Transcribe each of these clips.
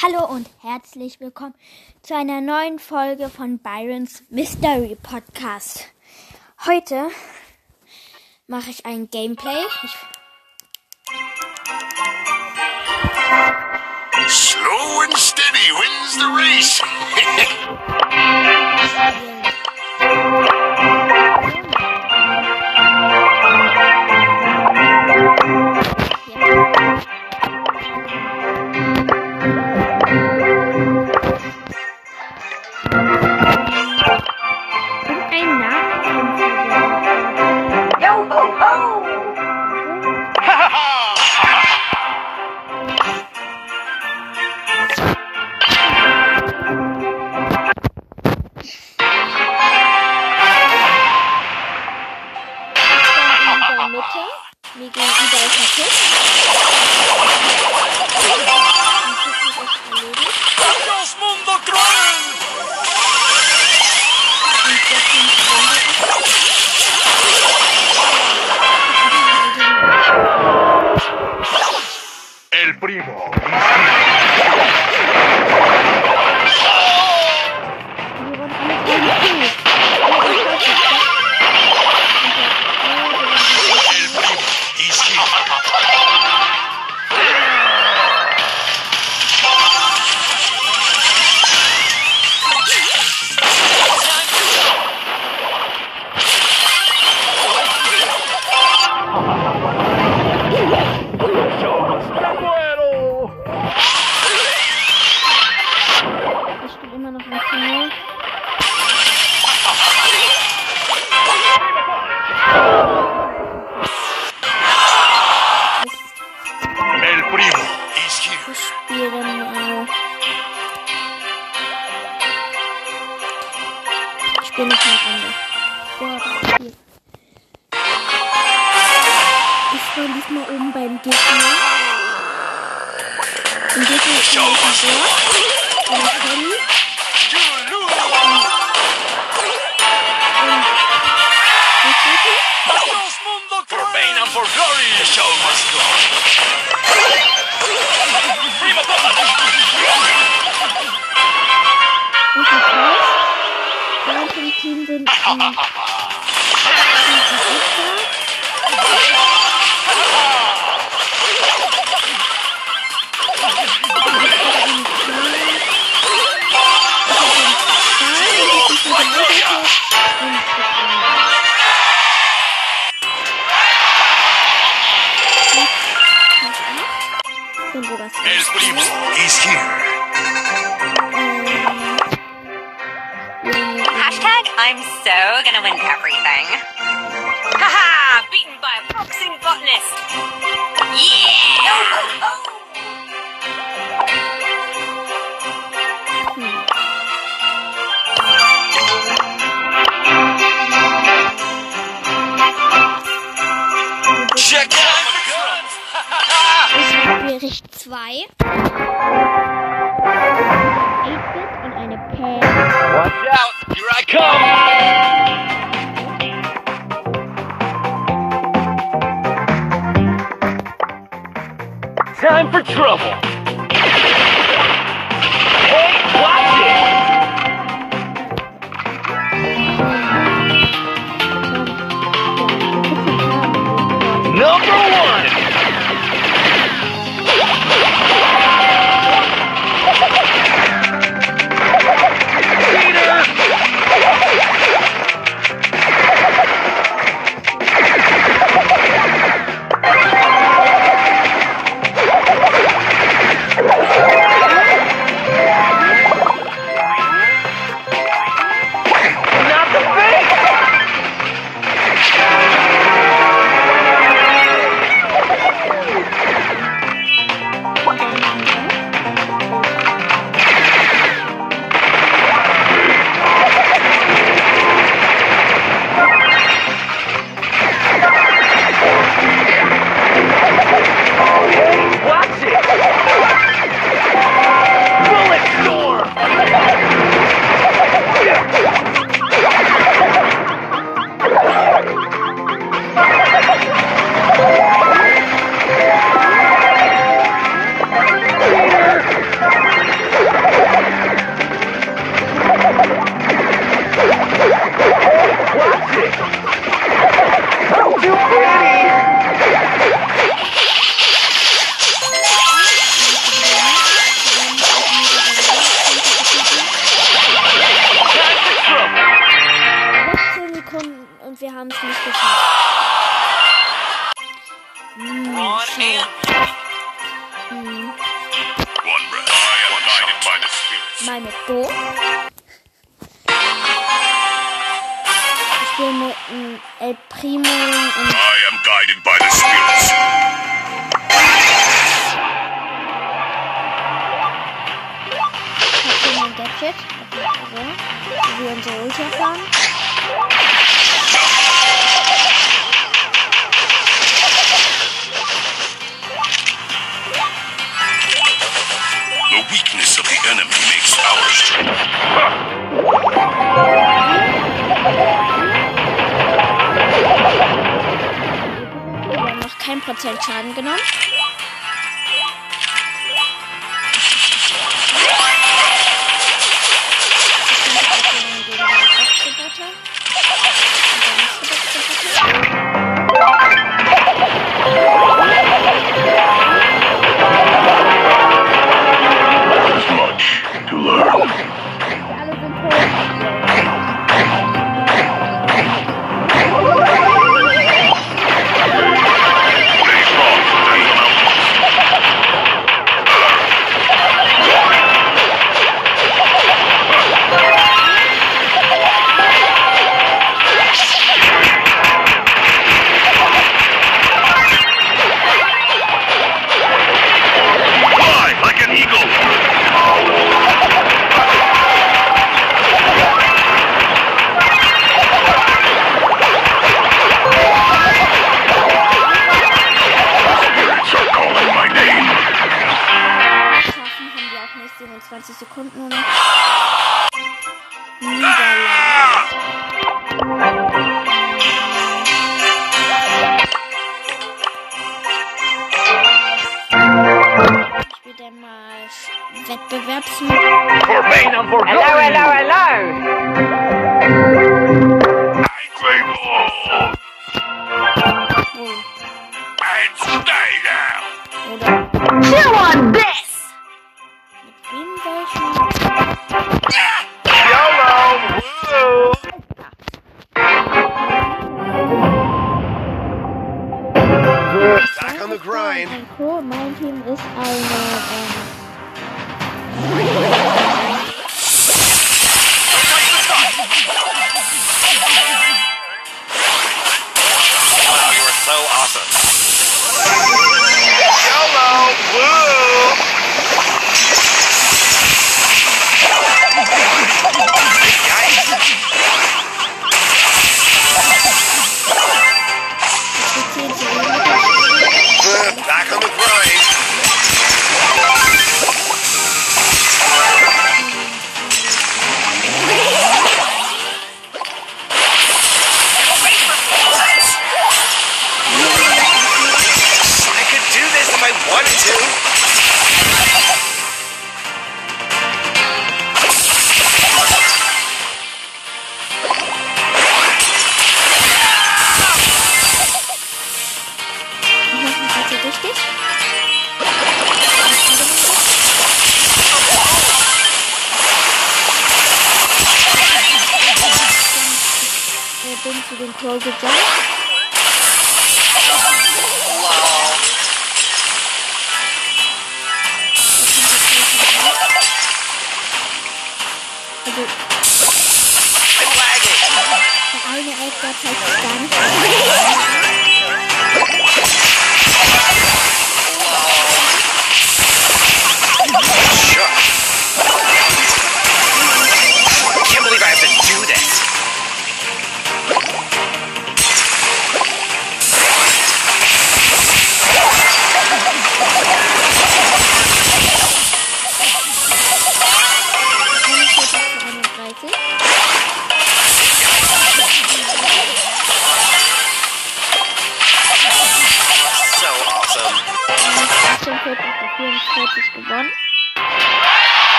Hallo und herzlich willkommen zu einer neuen Folge von Byrons Mystery Podcast. Heute mache ich ein Gameplay. Ich Slow and steady wins the race. oben beim Gegner. Im Gegner ist ein Bord. Ein Penny. Und was ¡Dios mundo cruel! For pain and for glory, the show must go. Primo Und das heißt, Leute im Team sind ähm, He's here. Hashtag I'm so gonna win everything. Haha! Beaten by a boxing botanist! Yeah! Yo ho ho! Check out Bericht 2. 8-Bit und eine Pen. Watch out. Here I come. Time for trouble. Primo und I am guided by the spirits. hier mein Gadget. Also, wie wir unsere Ulti fahren. Schaden genommen. Hello, hello, hello! Angry Ball! And stay down! Kill one! So awesome. YOLO! Woo! die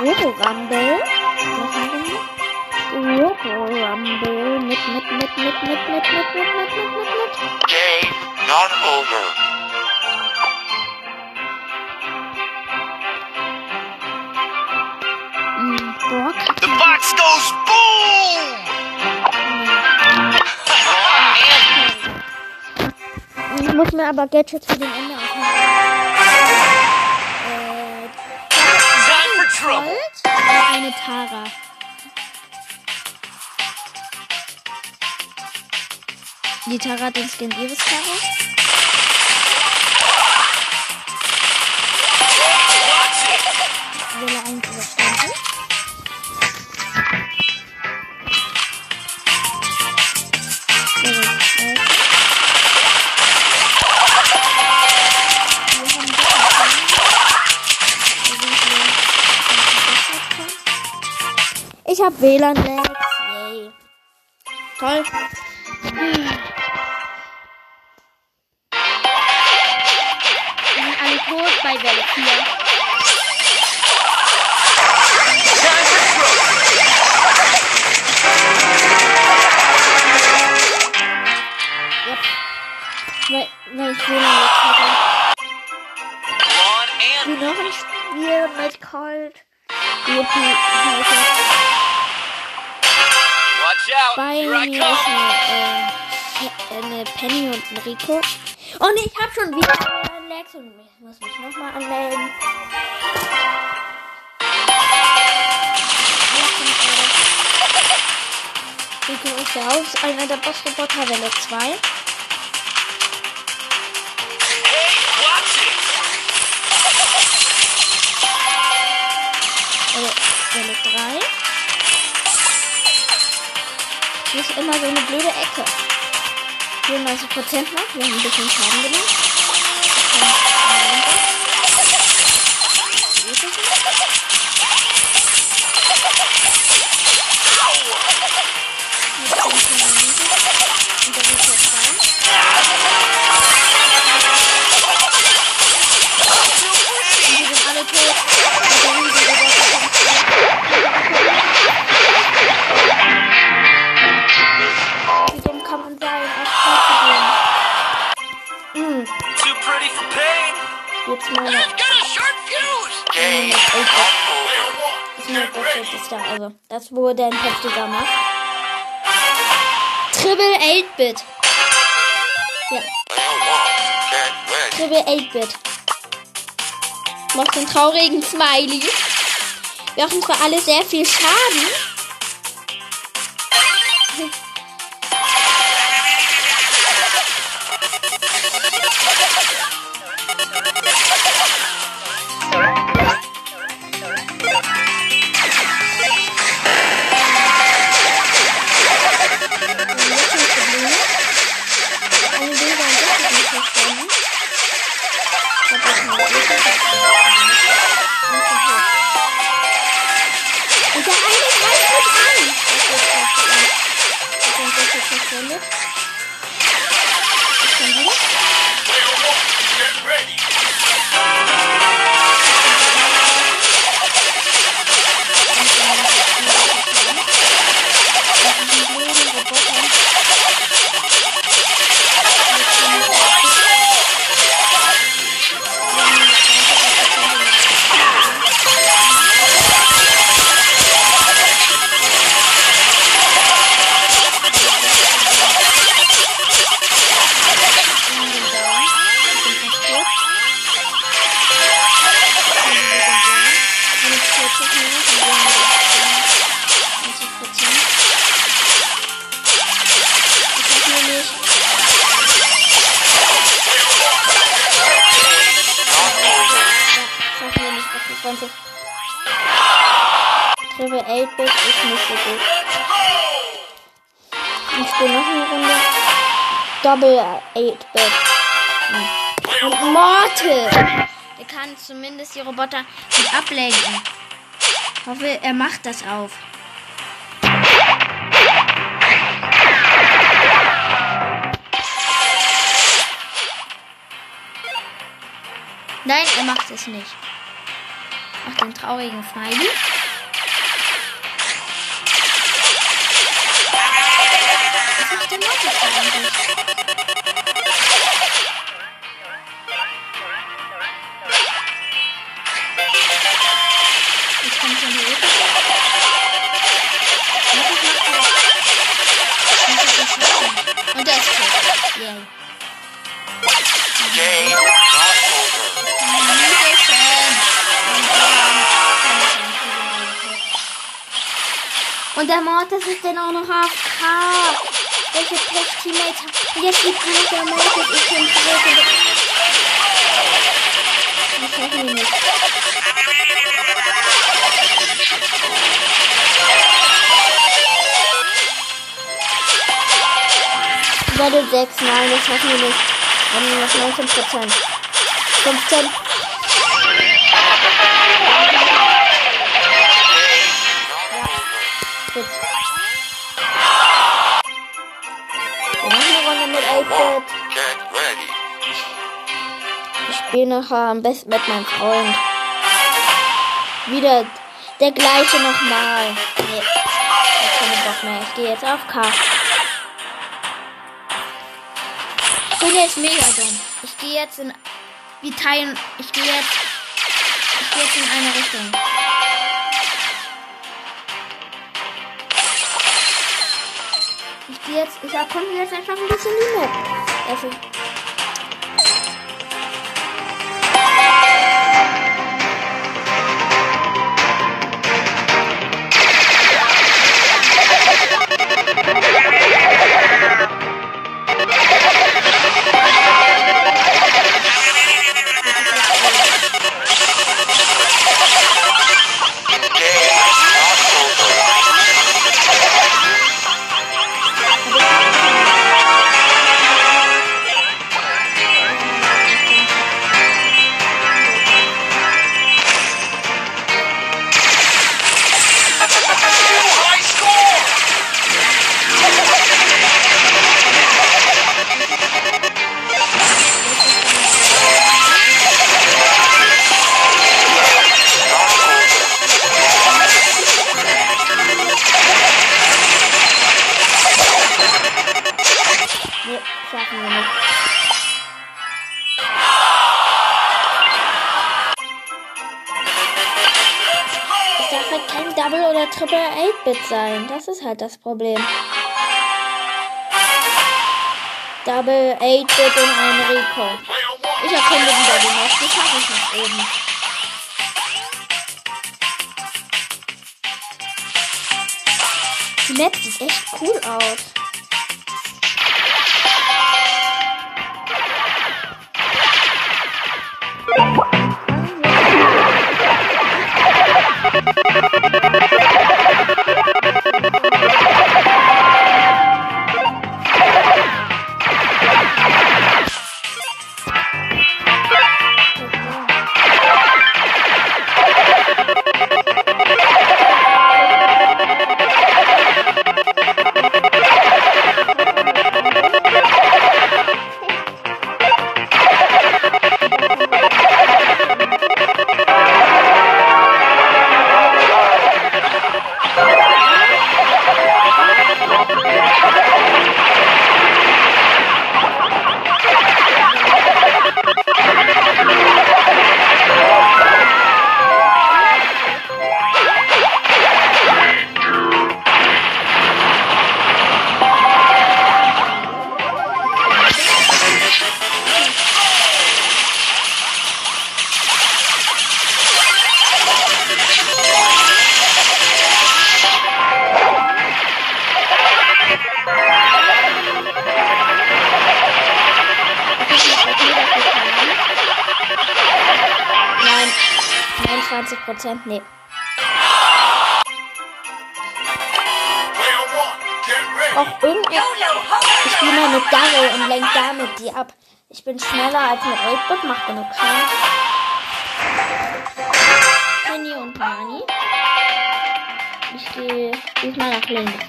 Robo Rumble. Was haben wir? Robo Rumble mit, mit, mit, mit, mit, mit, mit, mit, mit, mit, mit, mit. Game not over. Brock. The box goes boom! Ich muss mir aber Gadgets für den Ende aufmachen. Oder eine Tara? Die Tara hat den Skin ihres Tara. Habe WLAN-Lags. Yay. Toll. Alle tot bei Welle 4. Time for trouble. Weil, weil ich WLAN-Lags hatte. Lawn Wie noch ein Spiel mit Cold. Out. Bei mir ist eine, äh, eine Penny und ein Rico. Und ich habe schon wieder Lex und ich muss mich nochmal anmelden. Rico ist ja auch einer der Bossroboter Welle 2. Hey, watch it. Welle, Welle 3. Hier ist immer so eine blöde Ecke. 94% noch. Wir haben ein bisschen Schaden genommen. Die perfektester. Also, das wurde ein heftiger macht. Triple 8-Bit. Ja. Triple 8-Bit. Macht einen traurigen Smiley. Wir machen zwar alle sehr viel Schaden. Triple 8-Bit ist nicht so gut. Ich spiele noch eine Runde. Double 8-Bit. Und Mortal. Der kann zumindest die Roboter gut ablenken. Ich hoffe, er macht das auf. Nein, er macht es nicht. Macht den traurigen Smiley. Was macht der Mortis Der Mortis ist dann auch noch AFK. Welche Pech-Teammates haben. Jetzt nur noch der Mortis. Ich bin zurück. Das schaffen wir nicht. Level 6, nein, das schaffen wir nicht. Wir haben noch 19 Prozent. 15. eine Runde mit 8-Bit. Get ready. Ich spiele nachher am besten mit meinem Freund. Wieder der gleiche nochmal. Nee, ich keine Bock mehr. Ich gehe jetzt auf K. Ich bin jetzt mega dumm. Ich gehe jetzt in. Wir teilen. Ich gehe jetzt. Ich gehe jetzt in eine Richtung. Jetzt. Ich erkunde jetzt einfach ein bisschen die Map. 8-Bit sein. Das ist halt das Problem. Double 8-Bit und ein Rico. Ich erkenne wieder die Maus. Die schaffe ich nach oben. Die Map sieht echt cool aus. Auch irgendwie. Ich spiele mal mit Daryl und lenk damit die ab. Ich bin schneller als mit 8-Bit, macht genug Schaden. Penny und Nani. Ich gehe diesmal nach links.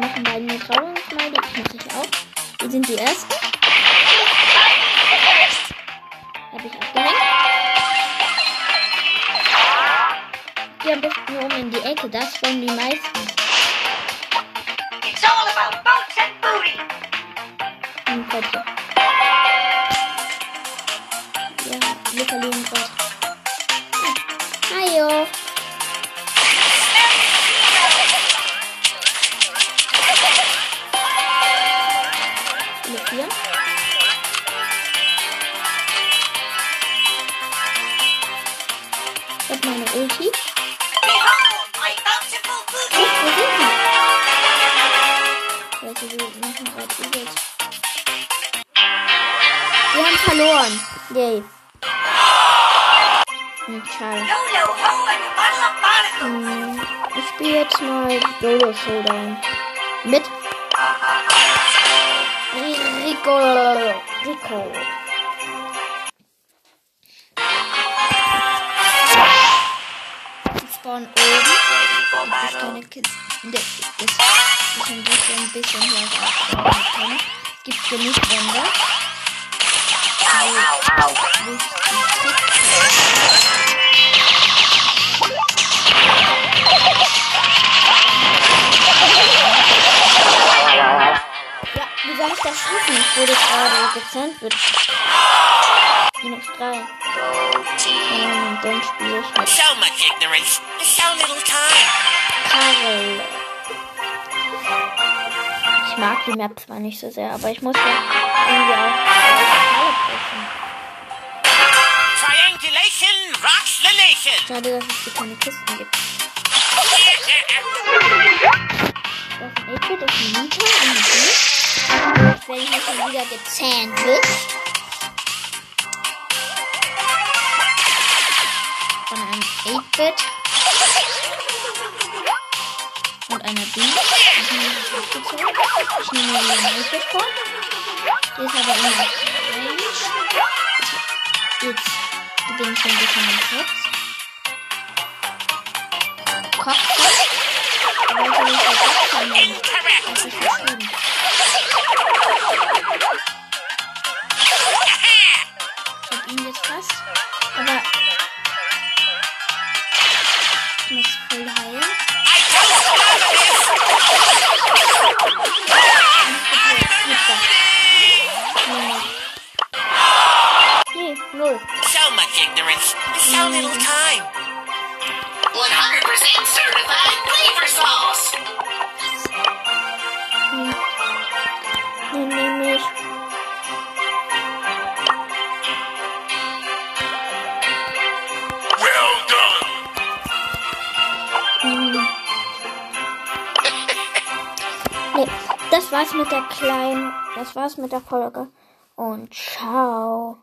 Machen beide eine Trauungsmeile, das mache ich auch. Wir sind die Ersten. Habe ich abgelenkt. Geh am besten nur um in die Ecke, das wollen die meisten. All about boats and booty. Plätzchen. Ja, wir verlieren Gott. Hallo. Bottle of barnacle. Hm, Ich spiele jetzt mal Solo Showdown. Mit Rico. Rico. Ich spawn oben. Gibt es keine Kisten. Das ist ein bisschen, ein bisschen können. Es gibt genug Wände. Ich wurde gerade wird. Minus drei. Ähm, dann spiele ich mit So much ignorance. So little time. Karel. Ich mag die Map zwar nicht so sehr, aber ich muss ja irgendwie auch. Triangulation rocks the nation. Schade, dass es hier keine Kisten gibt. Das ist ein 8-Bit, das ist ein Nita und ein B. Jetzt werde ich hier schon wieder gesandwiched. Von einem 8-Bit. Und einer B. Ich nehme mir ein 8-Bit vor. Die ist aber immer Range. Jetzt bin ich ein bisschen im Schutz. Kopfschuss. Aber ich will nicht das ist verschrieben. Ich hab ihn jetzt fast. Aber ich muss voll heilen. I don't So little time. 100% certified flavor sauce. Well done. Nee, das war's mit der kleinen, das war's mit der Folge. Und ciao.